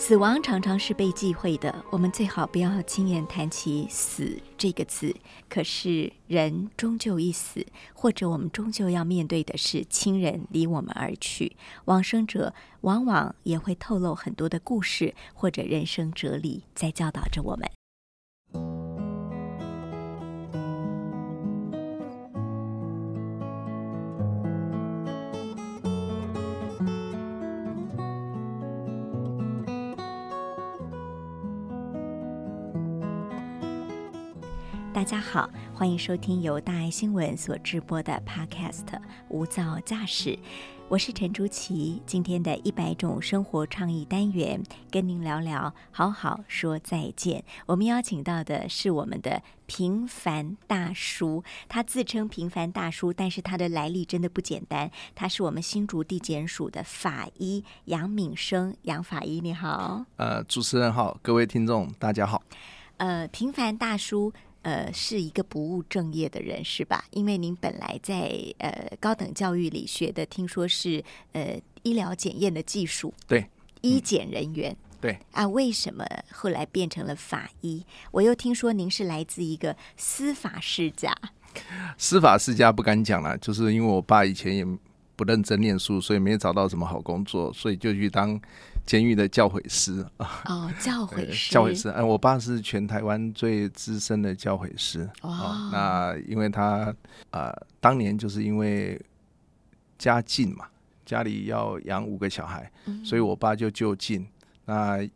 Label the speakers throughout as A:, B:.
A: 死亡常常是被忌讳的，我们最好不要轻言谈起死这个字。可是人终究一死，或者我们终究要面对的是亲人离我们而去。往生者往往也会透露很多的故事或者人生哲理，在教导着我们。大家好，欢迎收听由大爱新闻所直播的 Podcast《无噪驾驶》，我是陈竹琪。今天的一百种生活创意单元，跟您聊聊好好说再见。我们邀请到的是我们的平凡大叔，他自称平凡大叔，但是他的来历真的不简单。他是我们新竹地检署的法医杨敏生，杨法医你好。
B: 呃，主持人好，各位听众大家好。
A: 呃，平凡大叔。呃，是一个不务正业的人是吧？因为您本来在呃高等教育里学的，听说是呃医疗检验的技术，
B: 对，
A: 医检人员，
B: 对
A: 啊，为什么后来变成了法医？我又听说您是来自一个司法世家，
B: 司法世家不敢讲了，就是因为我爸以前也不认真念书，所以没找到什么好工作，所以就去当。监狱的教诲师
A: 啊，哦，教诲师，
B: 教诲师。哎，我爸是全台湾最资深的教诲师。哦，那因为他呃，当年就是因为家境嘛，家里要养五个小孩，所以我爸就就近。那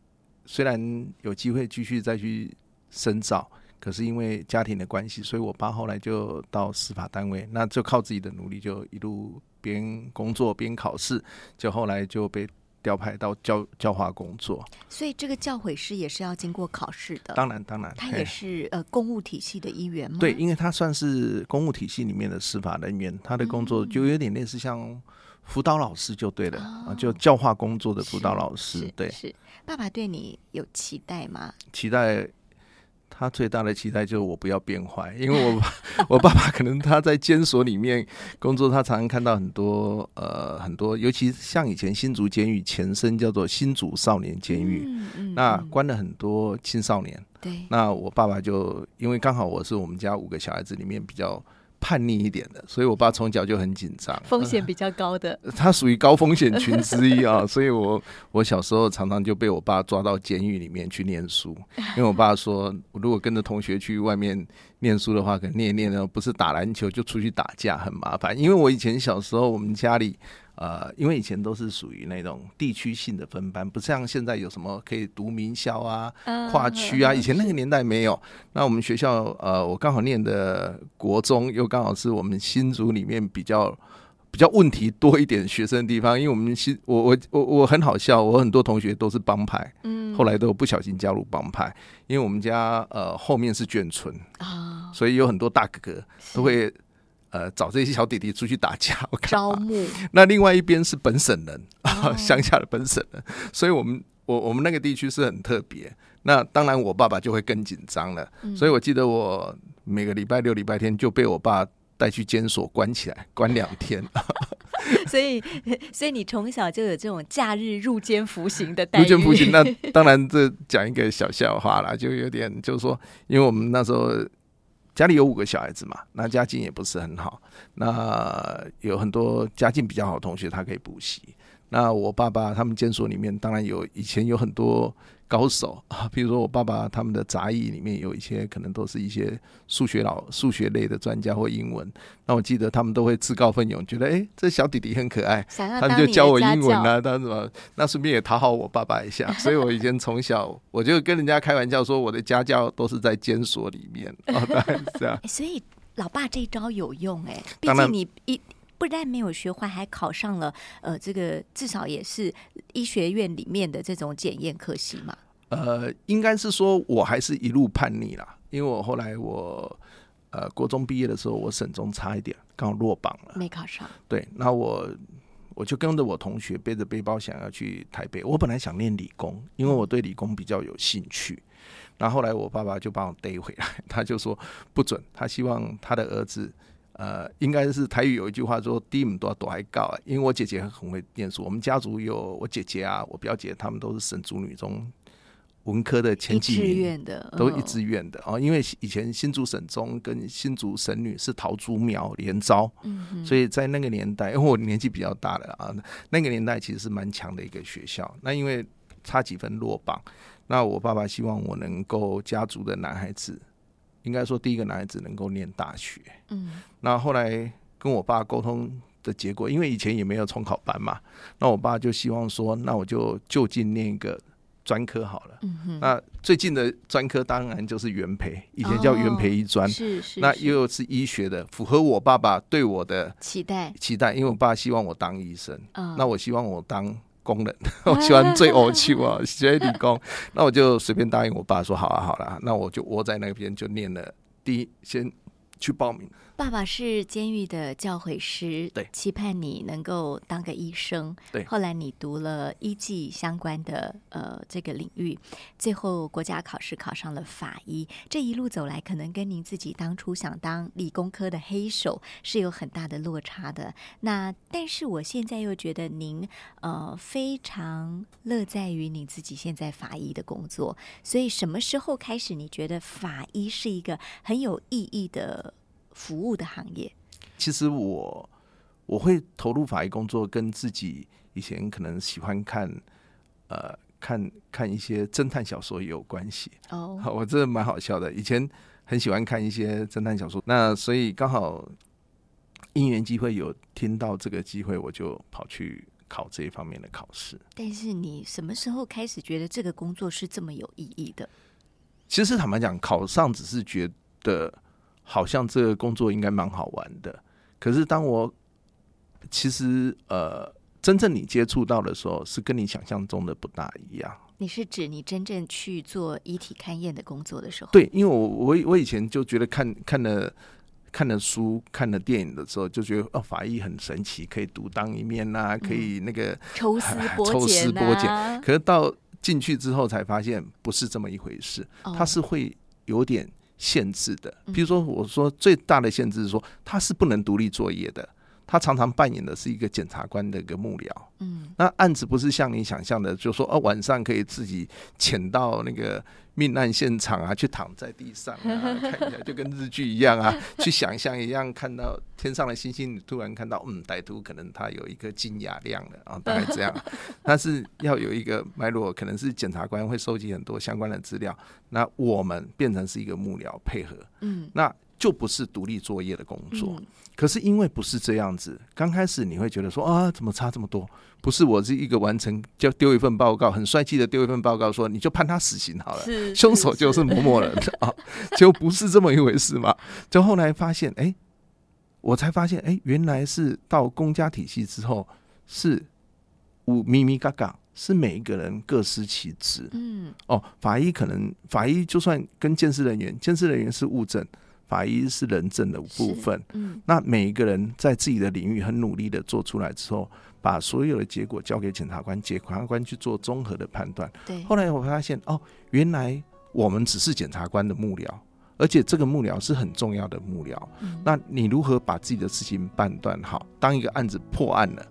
B: 虽然有机会继续再去深造，可是因为家庭的关系，所以我爸后来就到司法单位，那就靠自己的努力，就一路边工作边考试，就后来就被。调派到教教化工作，
A: 所以这个教诲师也是要经过考试的。
B: 当然，当然，
A: 他也是呃公务体系的一员吗？
B: 对，因为他算是公务体系里面的司法人员，他的工作就有点类似像辅导老师就对了啊，就教化工作的辅导老师。对，
A: 是爸爸对你有期待吗？
B: 期待。他最大的期待就是我不要变坏，因为我 我爸爸可能他在监所里面工作，他常常看到很多呃很多，尤其像以前新竹监狱前身叫做新竹少年监狱，那关了很多青少年。
A: 对，
B: 那我爸爸就因为刚好我是我们家五个小孩子里面比较。叛逆一点的，所以我爸从小就很紧张，
A: 风险比较高的。
B: 他属于高风险群之一啊，所以我我小时候常常就被我爸抓到监狱里面去念书，因为我爸说，如果跟着同学去外面念书的话，可能念一念呢，不是打篮球就出去打架，很麻烦。因为我以前小时候，我们家里。呃，因为以前都是属于那种地区性的分班，不像现在有什么可以读名校啊、跨区啊。以前那个年代没有。那我们学校，呃，我刚好念的国中，又刚好是我们新竹里面比较比较问题多一点学生的地方。因为我们新，我我我我很好笑，我很多同学都是帮派，嗯，后来都不小心加入帮派。因为我们家呃后面是眷村啊，所以有很多大哥哥都会。呃，找这些小弟弟出去打架，我
A: 招募。
B: 那另外一边是本省人，乡下的本省人，所以我们我我们那个地区是很特别。那当然，我爸爸就会更紧张了。所以我记得我每个礼拜六、礼拜天就被我爸带去监所关起来，关两天。
A: 所以，所以你从小就有这种假日入监服刑的待遇。
B: 入监服刑，那当然这讲一个小笑话啦，就有点就是说，因为我们那时候。家里有五个小孩子嘛，那家境也不是很好，那有很多家境比较好的同学，他可以补习。那我爸爸他们监所里面，当然有以前有很多。高手啊，比如说我爸爸他们的杂役里面有一些可能都是一些数学老数学类的专家或英文，那我记得他们都会自告奋勇，觉得哎这小弟弟很可爱，他们就教我英文啊，当什么，那顺便也讨好我爸爸一下，所以我以前从小我就跟人家开玩笑说我的家教都是在监所里面啊，这样。
A: 所以老爸这招有用哎，毕竟你一。不但没有学坏，还考上了呃，这个至少也是医学院里面的这种检验科系嘛。
B: 呃，应该是说我还是一路叛逆啦，因为我后来我呃国中毕业的时候，我省中差一点刚好落榜了，
A: 没考上。
B: 对，那我我就跟着我同学背着背包想要去台北。我本来想念理工，因为我对理工比较有兴趣。然后后来我爸爸就把我逮回来，他就说不准，他希望他的儿子，呃，应该是台语有一句话说“低姆多多还高”，因为我姐姐很会念书，我们家族有我姐姐啊，我表姐他们都是省族女中文科的前几
A: 名的，
B: 都一志愿的哦。因为以前新竹省中跟新竹省女是桃竹苗连招，嗯，所以在那个年代，因为我年纪比较大了啊，那个年代其实是蛮强的一个学校。那因为差几分落榜。那我爸爸希望我能够家族的男孩子，应该说第一个男孩子能够念大学。嗯，那后来跟我爸沟通的结果，因为以前也没有重考班嘛，那我爸就希望说，那我就就近念一个专科好了。嗯哼，那最近的专科当然就是原培，以前叫原培医专，
A: 是是，
B: 那又是医学的，符合我爸爸对我的
A: 期待
B: 期待，因为我爸希望我当医生，那我希望我当。工人，我喜欢最偶趣啊，学理工，那我就随便答应我爸说好啊，好啦，那我就窝在那边就念了第一，先去报名。
A: 爸爸是监狱的教诲师，
B: 对，
A: 期盼你能够当个医生。
B: 对，
A: 后来你读了医技相关的呃这个领域，最后国家考试考上了法医。这一路走来，可能跟您自己当初想当理工科的黑手是有很大的落差的。那但是我现在又觉得您呃非常乐在于你自己现在法医的工作。所以什么时候开始你觉得法医是一个很有意义的？服务的行业，
B: 其实我我会投入法医工作，跟自己以前可能喜欢看呃看看一些侦探小说也有关系哦。我这蛮好笑的，以前很喜欢看一些侦探小说，那所以刚好因缘机会有听到这个机会，我就跑去考这一方面的考试。
A: 但是你什么时候开始觉得这个工作是这么有意义的？
B: 其实坦白讲，考上只是觉得。好像这个工作应该蛮好玩的，可是当我其实呃真正你接触到的时候，是跟你想象中的不大一样。
A: 你是指你真正去做遗体勘验的工作的时候？
B: 对，因为我我我以前就觉得看看了看了书、看了电影的时候，就觉得哦，法医很神奇，可以独当一面呐，可以那个
A: 抽丝 抽丝剥茧。
B: 可是到进去之后才发现不是这么一回事，它是会有点。限制的，比如说，我说最大的限制是说，他是不能独立作业的，他常常扮演的是一个检察官的一个幕僚。嗯，那案子不是像你想象的，就说哦，晚上可以自己潜到那个。命案现场啊，去躺在地上啊，看一下，就跟日剧一样啊，去想象一样，看到天上的星星，你突然看到，嗯，歹徒可能他有一个金牙亮了啊，大概这样。但是要有一个脉络，可能是检察官会收集很多相关的资料，那我们变成是一个幕僚配合，嗯，那。就不是独立作业的工作，可是因为不是这样子，刚开始你会觉得说啊，怎么差这么多？不是我是一个完成，就丢一份报告，很帅气的丢一份报告，说你就判他死刑好了，凶手就是某某人 啊，就不是这么一回事嘛。就后来发现，哎，我才发现，哎，原来是到公家体系之后是五咪咪嘎嘎，是每一个人各司其职。嗯，哦，法医可能法医就算跟监视人员，监视人员是物证。法医是人证的部分，嗯，那每一个人在自己的领域很努力的做出来之后，把所有的结果交给检察官，检察官去做综合的判断。
A: 对，
B: 后来我发现，哦，原来我们只是检察官的幕僚，而且这个幕僚是很重要的幕僚。那你如何把自己的事情判断好？当一个案子破案了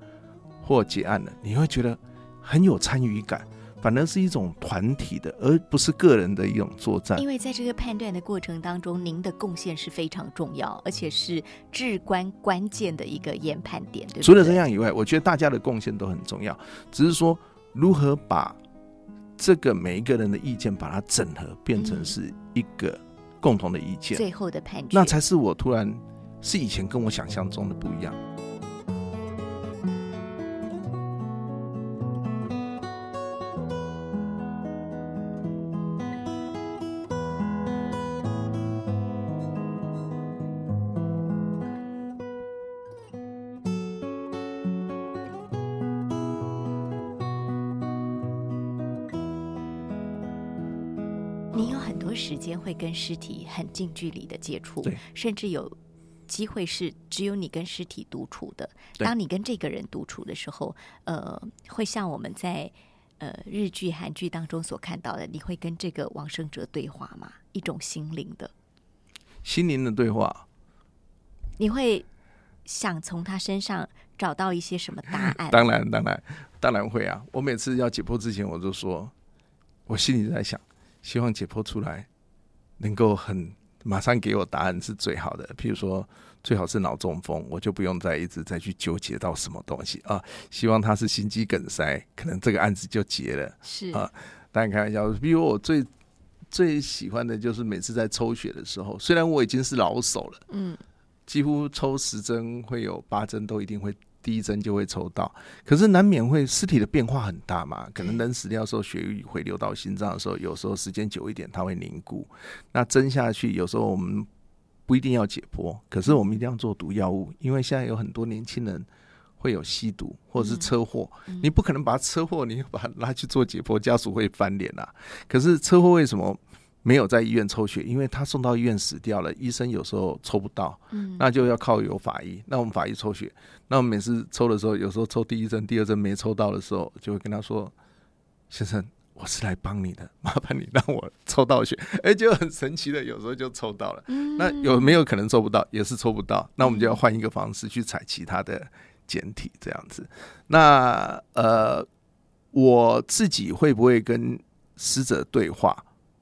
B: 或结案了，你会觉得很有参与感。反而是一种团体的，而不是个人的一种作战。
A: 因为在这个判断的过程当中，您的贡献是非常重要，而且是至关关键的一个研判点。对，
B: 除了这样以外，我觉得大家的贡献都很重要。只是说，如何把这个每一个人的意见把它整合，变成是一个共同的意见，
A: 最后的判决，
B: 那才是我突然是以前跟我想象中的不一样。
A: 时间会跟尸体很近距离的接触，甚至有机会是只有你跟尸体独处的。当你跟这个人独处的时候，呃，会像我们在呃日剧、韩剧当中所看到的，你会跟这个往生者对话吗？一种心灵的，
B: 心灵的对话，
A: 你会想从他身上找到一些什么答案？
B: 当然，当然，当然会啊！我每次要解剖之前，我就说，我心里在想，希望解剖出来能够很马上给我答案是最好的。譬如说，最好是脑中风，我就不用再一直再去纠结到什么东西啊。希望他是心肌梗塞，可能这个案子就结了。
A: 是
B: 啊当然开玩笑，比如我最最喜欢的就是每次在抽血的时候，虽然我已经是老手了。
A: 嗯，
B: 几乎抽十针会有八针都一定会第一针就会抽到，可是难免会尸体的变化很大嘛，可能人死掉的时候血液回流到心脏的时候，有时候时间久一点它会凝固，那针下去有时候我们不一定要解剖，可是我们一定要做毒药物，因为现在有很多年轻人。会有吸毒或者是车祸，你不可能把车祸你把它拉去做解剖，家属会翻脸啊。可是车祸为什么没有在医院抽血？因为他送到医院死掉了，医生有时候抽不到，
A: 嗯
B: 那就要靠有法医。那我们法医抽血，那我们每次抽的时候，有时候抽第一针、第二针没抽到的时候，就会跟他说：“先生，我是来帮你的，麻烦你让我抽到血。”哎，就很神奇的，有时候就抽到了。那有没有可能抽不到？也是抽不到，那我们就要换一个方式去采其他的简体，这样子。那呃，我自己会不会跟死者对话？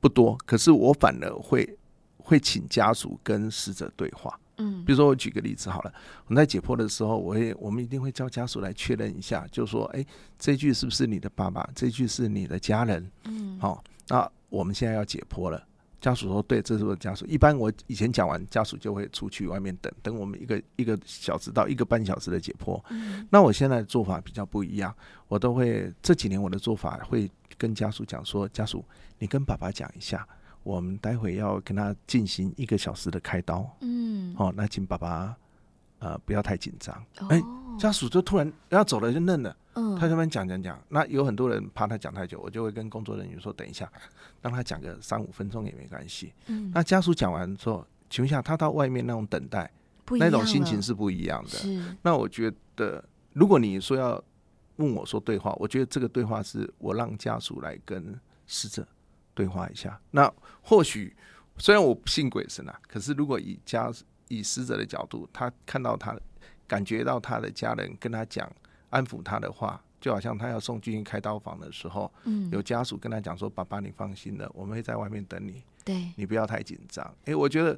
B: 不多，可是我反而会会请家属跟死者对话。
A: 嗯
B: 比如说，我举个例子好了，我们在解剖的时候，我会我们一定会叫家属来确认一下，就说，哎，这句是不是你的爸爸？这句是你的家人？
A: 嗯
B: 好、那我们现在要解剖了。家属说：“对，这是我的家属。一般我以前讲完，家属就会出去外面等，等我们一个一个小时到一个半小时的解剖。
A: 嗯
B: 那我现在的做法比较不一样，我都会这几年我的做法会跟家属讲说：家属，你跟爸爸讲一下，我们待会要跟他进行一个小时的开刀。
A: 嗯，
B: 哦，那请爸爸呃不要太紧张。哎
A: 哦，
B: 家属就突然要走了就愣了。
A: 嗯
B: 他这边讲讲讲，那有很多人怕他讲太久，我就会跟工作人员说，等一下，让他讲个三五分钟也没关系。
A: 嗯
B: 那家属讲完之后，请问一下，他到外面那种等待，那种心情是不一样的。
A: 是
B: 那我觉得，如果你说要问我说对话，我觉得这个对话是我让家属来跟死者对话一下。那或许虽然我不信鬼神啊，可是如果以家以死者的角度，他看到他感觉到他的家人跟他讲安抚他的话，就好像他要送进开刀房的时候，
A: 嗯
B: 有家属跟他讲说：“爸爸，你放心了，我们会在外面等你，
A: 对
B: 你不要太紧张。”诶，我觉得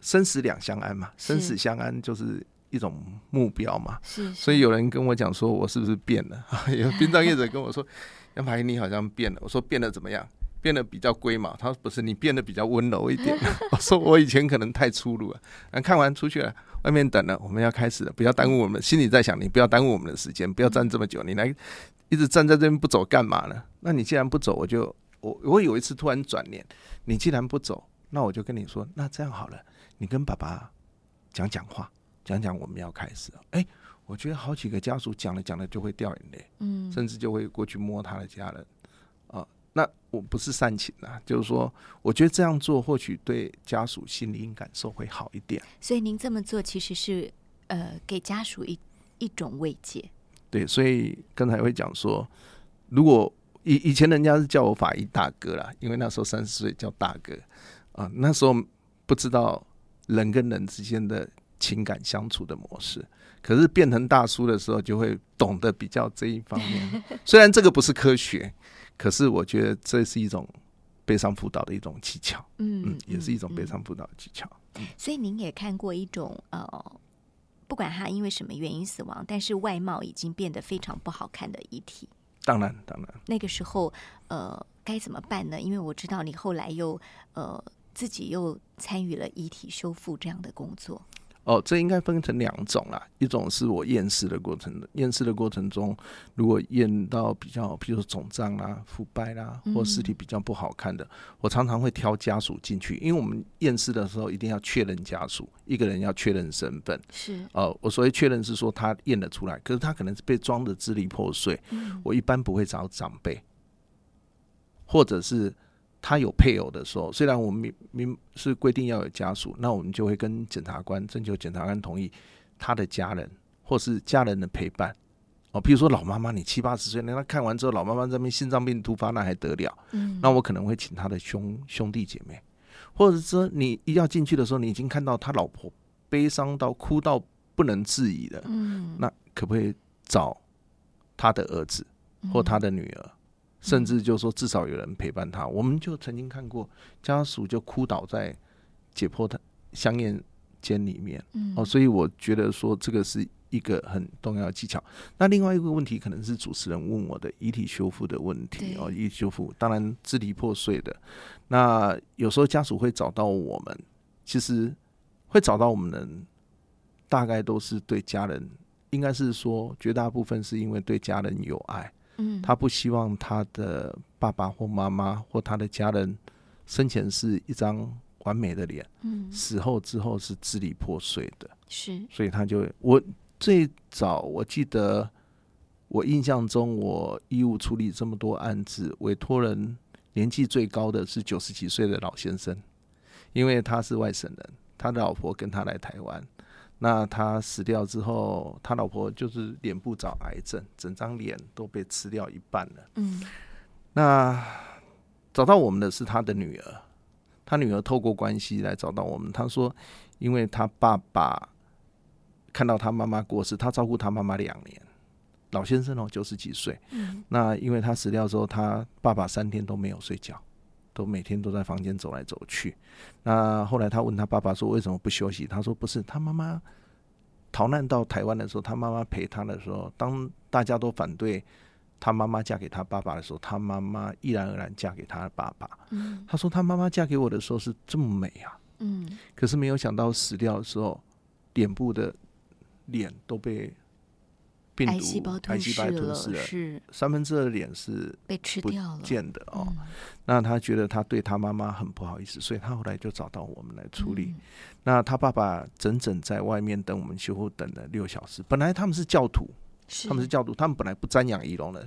B: 生死两相安嘛，生死相安就是一种目标嘛。
A: 是，
B: 所以有人跟我讲说，我是不是变了？有殡葬业者跟我说，杨排你好像变了。我说变了怎么样？变得比较龟毛。他说不是，你变得比较温柔一点。我说我以前可能太粗鲁了。那看完出去了，外面等了，我们要开始了，不要耽误我们。心里在想，你不要耽误我们的时间，不要站这么久，你来一直站在这边不走干嘛呢？那你既然不走，我就我我有一次突然转念，你既然不走，那我就跟你说，那这样好了，你跟爸爸讲讲话，讲讲我们要开始了。哎、我觉得好几个家属讲了讲了就会掉眼泪，
A: 嗯
B: 甚至就会过去摸他的家人啊。那我不是煽情啊，就是说，我觉得这样做或许对家属心灵感受会好一点。
A: 所以您这么做其实是呃给家属一一种慰藉，
B: 对，所以刚才会讲说，如果以以前人家是叫我法医大哥啦，因为那时候三十岁叫大哥啊，那时候不知道人跟人之间的情感相处的模式，可是变成大叔的时候，就会懂得比较这一方面。虽然这个不是科学，可是我觉得这是一种悲伤辅导的一种技巧，
A: 嗯
B: 嗯，也是一种悲
A: 嗯
B: 伤辅导的技巧。
A: 所以您也看过一种呃，不管他因为什么原因死亡，但是外貌已经变得非常不好看的遗体。
B: 当然，当然，
A: 那个时候，呃，该怎么办呢？因为我知道你后来又呃自己又参与了遗体修复这样的工作。
B: 哦，这应该分成两种啦，一种是我验尸的过程，验尸的过程中，如果验到比较，比如说肿胀啦、腐败啦，或尸体比较不好看的，我常常会挑家属进去，因为我们验尸的时候一定要确认家属，一个人要确认身份。
A: 是，
B: 呃，我所谓确认是说他验得出来，可是他可能是被装的支离破碎，我一般不会找长辈，或者是他有配偶的时候，虽然我们明明是规定要有家属，那我们就会跟检察官征求检察官同意他的家人或是家人的陪伴。哦，比如说老妈妈，你七八十岁，那他看完之后，老妈妈这边心脏病突发，那还得了？
A: 嗯，
B: 那我可能会请他的兄兄弟姐妹，或者是说你一要进去的时候，你已经看到他老婆悲伤到哭到不能自已了，
A: 嗯，
B: 那可不可以找他的儿子或他的女儿，甚至就说至少有人陪伴他？我们就曾经看过家属就哭倒在解剖的香烟间里面，
A: 嗯
B: 哦，所以我觉得说这个是一个很重要的技巧。那另外一个问题可能是主持人问我的遗体修复的问题哦，遗体修复当然支离破碎的，那有时候家属会找到我们，其实会找到我们的人，大概都是对家人，应该是说绝大部分是因为对家人有爱，
A: 嗯，
B: 他不希望他的爸爸或妈妈或他的家人生前是一张完美的脸，
A: 嗯。
B: 死后之后是支离破碎的，
A: 是。
B: 所以他就我最早我记得我印象中我义务处理这么多案子，委托人年纪最高的是九十几岁的老先生，因为他是外省人，他的老婆跟他来台湾。那他死掉之后，他老婆就是脸部长癌症，整张脸都被吃掉一半了。
A: 嗯
B: 那找到我们的是他的女儿，他女儿透过关系来找到我们。他说，因为他爸爸看到他妈妈过世，他照顾他妈妈两年，老先生哦，九十几岁。
A: 嗯
B: 那因为他死掉之后，他爸爸三天都没有睡觉，都每天都在房间走来走去。那后来他问他爸爸说为什么不休息？他说不是，他妈妈逃难到台湾的时候，他妈妈陪他的时候，当大家都反对他妈妈嫁给他爸爸的时候，他妈妈毅然而然嫁给他的爸爸。
A: 嗯
B: 他说他妈妈嫁给我的时候是这么美啊，
A: 嗯
B: 可是没有想到死掉的时候，脸部的脸都被病毒
A: 癌细胞吞噬了，是
B: 三分之二的脸是
A: 被吃掉了。
B: 见的哦。
A: 嗯
B: 那他觉得他对他妈妈很不好意思，所以他后来就找到我们来处理。
A: 嗯
B: 那他爸爸整整在外面等我们修复，等了六小时。本来他们是教徒，他们是教徒，他们本来不瞻仰仪容的。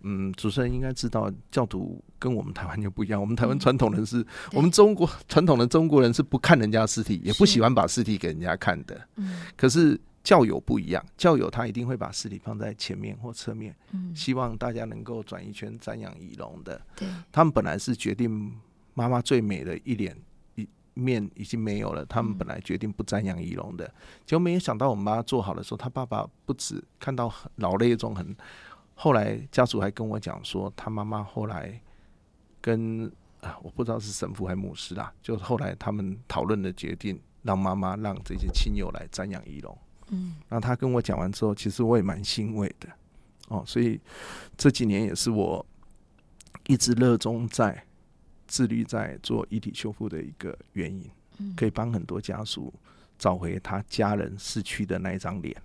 B: 嗯，主持人应该知道，教徒跟我们台湾就不一样。我们台湾
A: 嗯
B: 传统人是，
A: 对
B: 我们中国传统的中国人是不看人家尸体，也不喜欢把尸体给人家看的。
A: 嗯
B: 可是教友不一样，教友他一定会把尸体放在前面或侧面，
A: 嗯，
B: 希望大家能够转一圈瞻仰仪容的。
A: 对，
B: 他们本来是决定妈妈最美的一脸一面已经没有了，他们本来决定不瞻仰仪容的，结果没有想到我们妈做好的时候，他爸爸不止看到很老泪中很，后来家属还跟我讲说，他妈妈后来跟啊我不知道是神父还是牧师啦，就后来他们讨论的决定，让妈妈让这些亲友来瞻仰仪容。
A: 嗯。
B: 那他跟我讲完之后，其实我也蛮欣慰的。哦，所以这几年也是我一直热衷在致力在做遗体修复的一个原因，
A: 嗯，
B: 可以帮很多家属找回他家人逝去的那一张脸。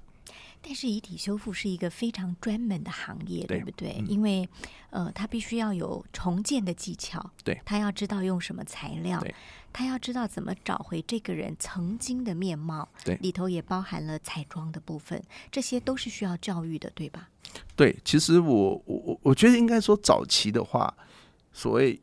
A: 但是遗体修复是一个非常专门的行业，对
B: 对
A: 不对？
B: 嗯。
A: 因为呃，他必须要有重建的技巧，
B: 对。
A: 他要知道用什么材料
B: 对，
A: 他要知道怎么找回这个人曾经的面貌，
B: 对
A: 里头也包含了彩妆的部分，这些都是需要教育的，对吧？
B: 对，其实我我我我觉得应该说早期的话，所谓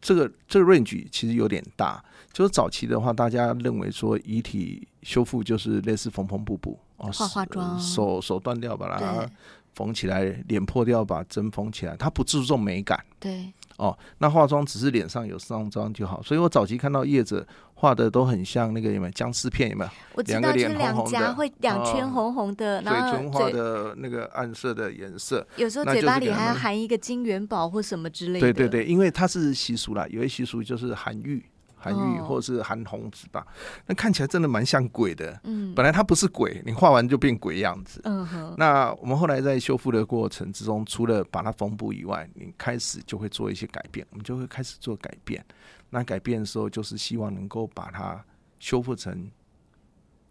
B: 这个这个 range 其实有点大。就是早期的话，大家认为说遗体修复就是类似缝缝补补哦，
A: 化化妆
B: 手手断掉把它缝起来，脸破掉把针缝起来，它不注重美感
A: 对，
B: 哦。那化妆只是脸上有上妆就好，所以我早期看到叶子画的都很像那个有没有僵尸片有没有？
A: 我知道，就是两颊会两圈
B: 哦
A: 红红的，
B: 嘴
A: 然后
B: 唇画的那个暗色的颜色，
A: 有时候嘴巴里还要含一个金元宝或什么之类的。
B: 对对对，因为它是习俗啦，有些习俗就是含玉、含玉
A: 哦
B: 或者是韩红子吧，那看起来真的蛮像鬼的。
A: 嗯
B: 本来它不是鬼，你画完就变鬼样子。
A: 嗯哼，
B: 那我们后来在修复的过程之中，除了把它缝补以外，你开始就会做一些改变，我们就会开始做改变。那改变的时候，就是希望能够把它修复成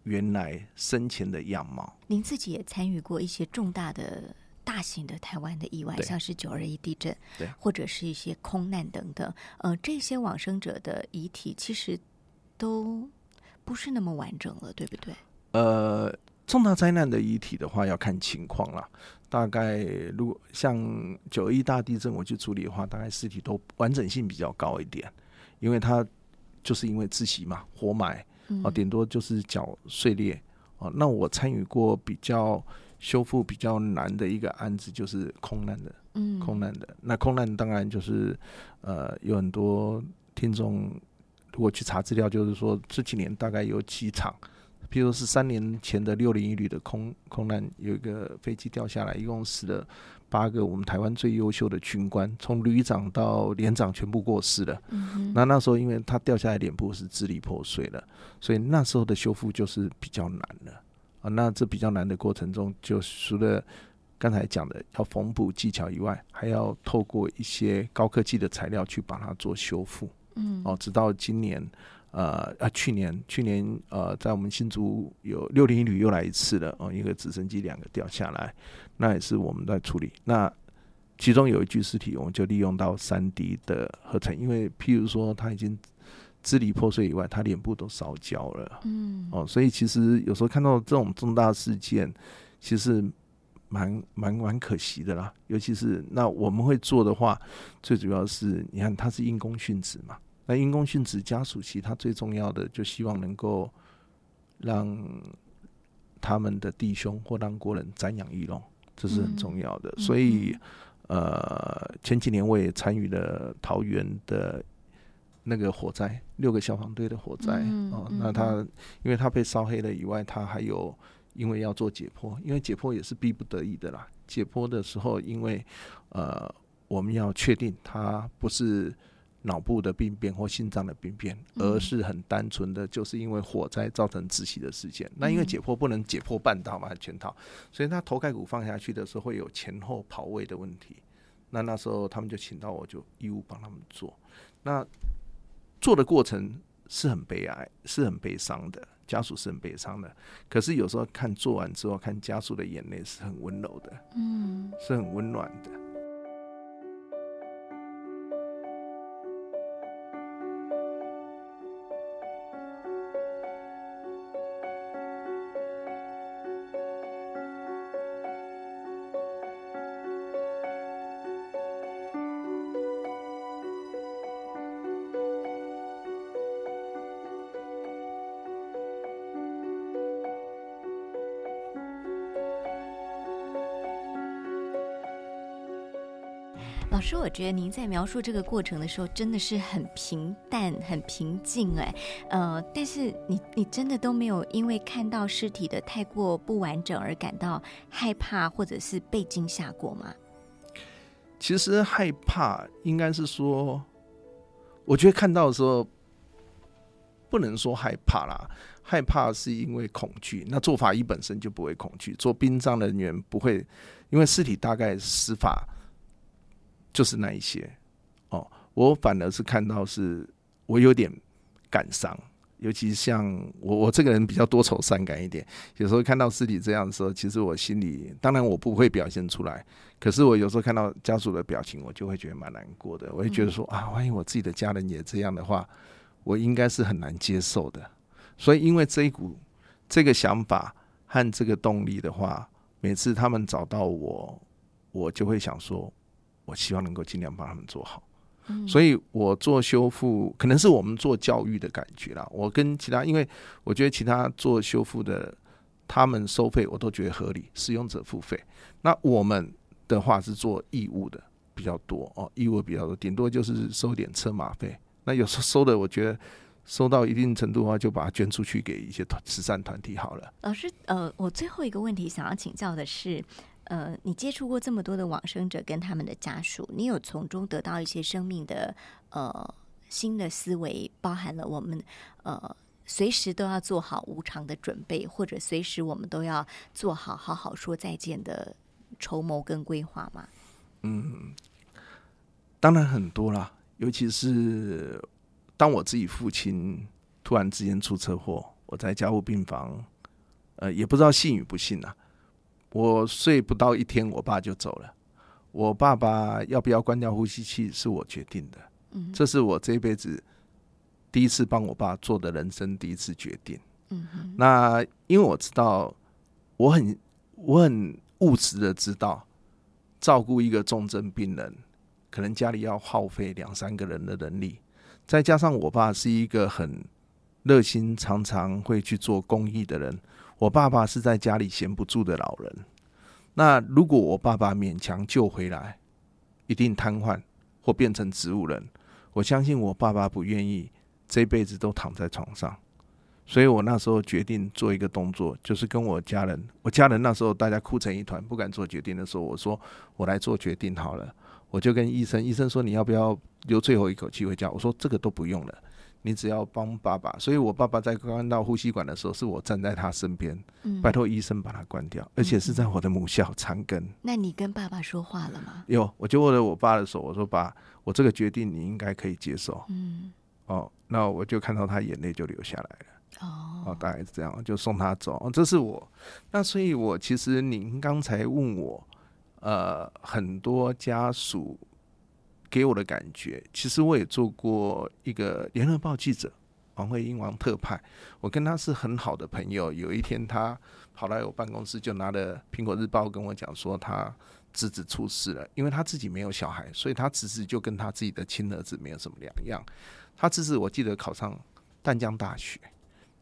B: 原来生前的样貌。
A: 您自己也参与过一些重大的、大型的台湾的意外，像是九二一地震，
B: 对
A: 或者是一些空难等等。呃，这些往生者的遗体其实都不是那么完整了，对不对？
B: 呃，重大灾难的遗体的话，要看情况了。大概如果像九一大地震我去处理的话，大概尸体都完整性比较高一点，因为它就是因为窒息嘛，活埋啊，顶多就是脚碎裂啊。那我参与过比较修复比较难的一个案子，就是空难的，嗯，空难的。那空难当然就是呃，有很多听众如果去查资料，就是说这几年大概有几场。譬如是三年前的六零一旅的空空难，有一个飞机掉下来，一共死了八个我们台湾最优秀的军官，从旅长到连长全部过世了。嗯那那时候因为他掉下来脸部是支离破碎了，所以那时候的修复就是比较难了啊。那这比较难的过程中，就除了刚才讲的要缝补技巧以外，还要透过一些高科技的材料去把它做修复。嗯，哦，直到今年。呃啊，去年去年呃，在我们新竹有六零一旅又来一次了哦，一个直升机两个掉下来，那也是我们在处理。那其中有一具尸体，我们就利用到三 D 的合成，因为譬如说他已经支离破碎以外，他脸部都烧焦了，嗯，哦，所以其实有时候看到这种重大事件，其实蛮蛮蛮可惜的啦。尤其是那我们会做的话，最主要是你看他是因公殉职嘛。那因公殉职家属，其他最重要的就希望能够让他们的弟兄或让国人瞻仰义容，这是很重要的。所以，呃，前几年我也参与了桃园的那个火灾，六个消防队的火灾哦。那他因为他被烧黑了以外，他还有因为要做解剖，因为解剖也是逼不得已的啦。解剖的时候，因为呃，我们要确定他不是。脑部的病变或心脏的病变，而是很单纯的，就是因为火灾造成窒息的事件。那因为解剖不能解剖半套嘛，全套，所以他头盖骨放下去的时候会有前后跑位的问题。那那时候他们就请到我，就义务帮他们做。那做的过程是很悲哀，是很悲伤的，家属是很悲伤的。可是有时候看做完之后，看家属的眼泪是很温柔的，嗯，是很温暖的。
A: 觉得您在描述这个过程的时候，真的是很平淡、很平静，哎，呃，但是你你真的都没有因为看到尸体的太过不完整而感到害怕或者是被惊吓过吗？
B: 其实害怕应该是说，我觉得看到的时候不能说害怕啦，害怕是因为恐惧。那做法医本身就不会恐惧，做殡葬人员不会，因为尸体大概死法。就是那一些哦，我反而是看到是我有点感伤，尤其像我我这个人比较多愁善感一点，有时候看到尸体这样的时候，其实我心里当然我不会表现出来，可是我有时候看到家属的表情，我就会觉得蛮难过的，我会觉得说啊，万一我自己的家人也这样的话，我应该是很难接受的。所以因为这一股这个想法和这个动力的话，每次他们找到我，我就会想说。我希望能够尽量帮他们做好，所以我做修复，可能是我们做教育的感觉啦。我跟其他，因为我觉得其他做修复的，他们收费我都觉得合理，使用者付费。那我们的话是做义务的比较多哦，义务比较多，顶多就是收点车马费。那有时候收的，我觉得收到一定程度的话，就把它捐出去给一些团慈善团体好了。
A: 老师，呃，我最后一个问题想要请教的是。呃，你接触过这么多的往生者跟他们的家属，你有从中得到一些生命的呃新的思维，包含了我们呃随时都要做好无常的准备，或者随时我们都要做好好好说再见的筹谋跟规划吗？
B: 嗯，当然很多啦，尤其是当我自己父亲突然之间出车祸，我在家务病房，呃，也不知道信与不信啊。我睡不到一天，我爸就走了。我爸爸要不要关掉呼吸器，是我决定的。嗯，这是我这辈子第一次帮我爸做的人生第一次决定。嗯那因为我知道我很我很务实的知道，照顾一个重症病人，可能家里要耗费两三个人的能力，再加上我爸是一个很热心、常常会去做公益的人。我爸爸是在家里闲不住的老人。那如果我爸爸勉强救回来，一定瘫痪或变成植物人。我相信我爸爸不愿意这辈子都躺在床上，所以我那时候决定做一个动作，就是跟我家人，我家人那时候大家哭成一团，不敢做决定的时候，我说我来做决定好了。我就跟医生，医生说你要不要留最后一口气回家？我说这个都不用了。你只要帮爸爸，所以我爸爸在关到呼吸管的时候，是我站在他身边，拜托医生把他关掉，而且是在我的母校长庚。
A: 那你跟爸爸说话了吗？
B: 有，我就握着我爸的手，我说：“爸，我这个决定你应该可以接受。”
A: 嗯，
B: 哦，那我就看到他眼泪就流下来了。
A: 哦，
B: 哦，大概是这样，就送他走。这是我，那所以，我其实您刚才问我，呃，很多家属。给我的感觉，其实我也做过一个联合报记者，王慧英王特派，我跟他是很好的朋友。有一天，他跑来我办公室，就拿了苹果日报跟我讲说，他侄子出事了，因为他自己没有小孩，所以他侄子就跟他自己的亲儿子没有什么两样。他侄子我记得考上淡江大学，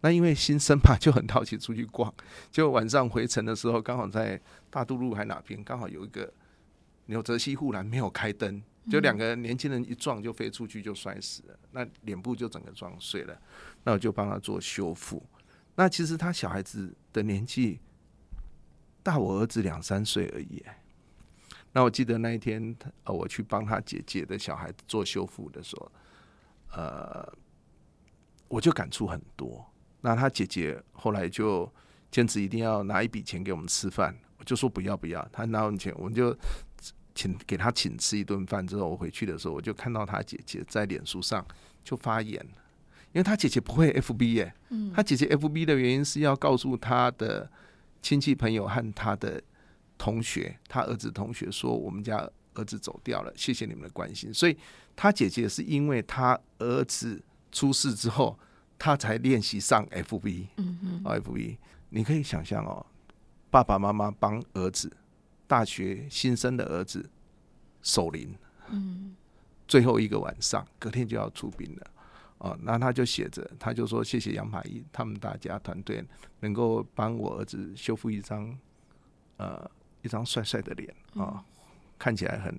B: 那因为新生嘛，就很好奇出去逛，就晚上回程的时候，刚好在大渡路还哪边，刚好有一个纽泽西护栏没有开灯。就两个年轻人一撞就飞出去就摔死了，那脸部就整个撞碎了。那我就帮他做修复。那其实他小孩子的年纪大我儿子两三岁而已。那我记得那一天，呃，我去帮他姐姐的小孩子做修复的时候，呃，我就感触很多。那他姐姐后来就坚持一定要拿一笔钱给我们吃饭，我就说不要不要，他拿完钱我们就。请给他请吃一顿饭之后，我回去的时候，我就看到他姐姐在脸书上就发言因为他姐姐不会 FB 耶，嗯，他姐姐 FB 的原因是要告诉他的亲戚朋友和他的同学，他儿子同学说我们家儿子走掉了，谢谢你们的关心。所以他姐姐是因为他儿子出事之后，他才练习上 FB，
A: 嗯嗯
B: ，FB，你可以想象哦，爸爸妈妈帮儿子。大学新生的儿子守灵，
A: 嗯，
B: 最后一个晚上，隔天就要出殡了，哦，那他就写着，他就说谢谢杨法医他们大家团队能够帮我儿子修复一张，呃，一张帅帅的脸啊，看起来很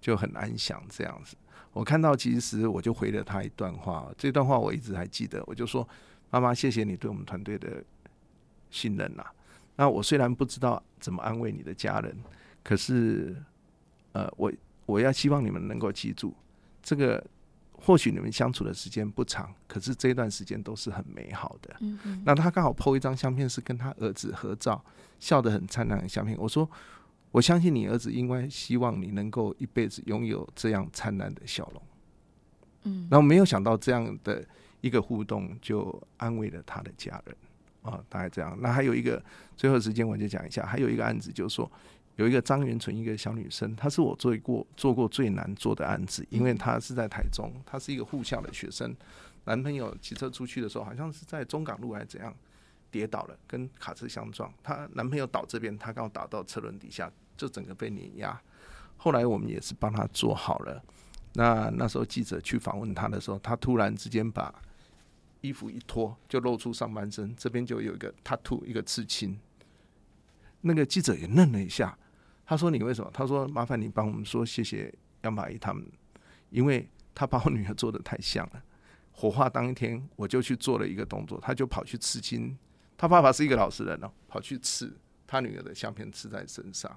B: 就很安详这样子。我看到其实我就回了他一段话，这段话我一直还记得，我就说妈妈，谢谢你对我们团队的信任呐。那我虽然不知道怎么安慰你的家人，可是，呃，我我要希望你们能够记住，这个或许你们相处的时间不长，可是这段时间都是很美好的。
A: 嗯嗯。
B: 那他刚好 PO 一张相片，是跟他儿子合照，笑得很灿烂的相片。我说，我相信你儿子应该希望你能够一辈子拥有这样灿烂的笑容。
A: 嗯。
B: 然后没有想到这样的一个互动，就安慰了他的家人。啊，大概这样。那还有一个最后时间，我就讲一下。还有一个案子，就是说有一个张元纯，一个小女生，她是我做过做过最难做的案子，因为她是在台中，她是一个护校的学生，男朋友骑车出去的时候，好像是在中港路还是怎样跌倒了，跟卡车相撞。她男朋友倒这边，她刚好打到车轮底下，就整个被碾压。后来我们也是帮她做好了。那那时候记者去访问她的时候，她突然之间把。衣服一脱就露出上半身，这边就有一个 tattoo 一个刺青。那个记者也愣了一下，他说：“你为什么？”他说：“麻烦你帮我们说谢谢杨马姨他们，因为他把我女儿做的太像了。火化当天，我就去做了一个动作，他就跑去刺青。他爸爸是一个老实人哦，跑去刺他女儿的相片，刺在身上。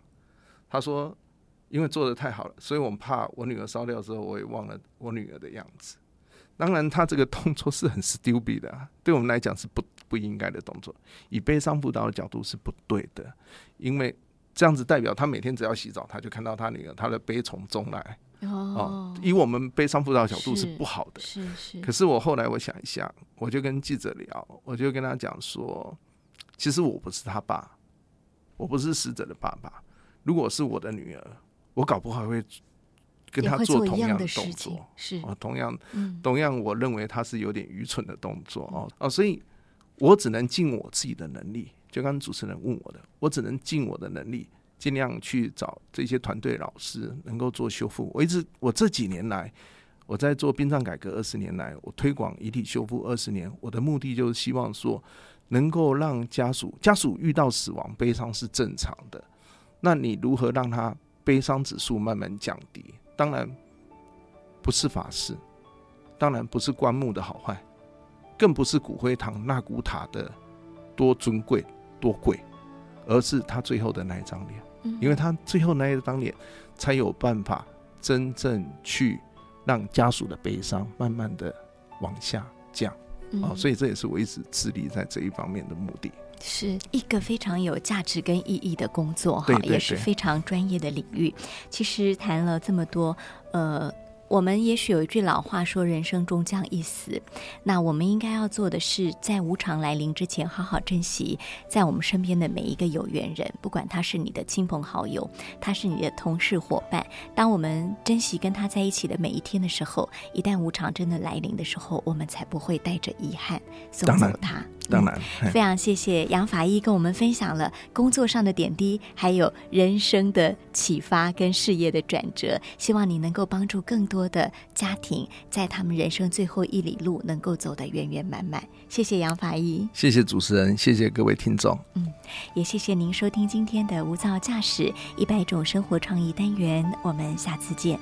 B: 他说：因为做的太好了，所以我们怕我女儿烧掉之后，我也忘了我女儿的样子。”当然，他这个动作是很 stupid 的，对我们来讲是不不应该的动作。以悲伤辅导的角度是不对的，因为这样子代表他每天只要洗澡，他就看到他女儿，他的悲从中来。
A: 哦，
B: 以我们悲伤辅导角度是不好的。
A: 是是。
B: 可是我后来我想一下，我就跟记者聊，我就跟他讲说，其实我不是他爸，我不是死者的爸爸。如果是我的女儿，我搞不好会。跟他做同样的动作，
A: 是
B: 啊，同样，同样，我认为他是有点愚蠢的动作哦哦，所以我只能尽我自己的能力就刚主持人问我的，我只能尽我的能力，尽量去找这些团队老师能够做修复。我一直我这几年来，我在做殡葬改革二十年来，我推广遗体修复二十年，我的目的就是希望说，能够让家属家属遇到死亡悲伤是正常的，那你如何让他悲伤指数慢慢降低？当然不是法事，当然不是棺木的好坏，更不是骨灰堂那古塔的多尊贵。多贵，而是他最后的那一张脸，因为他最后那一张脸，才有办法真正去让家属的悲伤慢慢的往下降。啊，所以这也是我一直致力在这一方面的目的，
A: 是一个非常有价值跟意义的工作哈，也是非常专业的领域。其实谈了这么多，呃。我们也许有一句老话说：“人生终将一死。”那我们应该要做的是，在无常来临之前，好好珍惜在我们身边的每一个有缘人，不管他是你的亲朋好友，他是你的同事伙伴。当我们珍惜跟他在一起的每一天的时候，一旦无常真的来临的时候，我们才不会带着遗憾送走他。
B: 当然，
A: 非常谢谢杨法医跟我们分享了工作上的点滴，还有人生的启发跟事业的转折。希望你能够帮助更多的家庭，在他们人生最后一里路能够走得圆圆满满。谢谢杨法医，
B: 谢谢主持人，谢谢各位听众。
A: 嗯，也谢谢您收听今天的无噪驾驶一百种生活创意单元。我们下次见。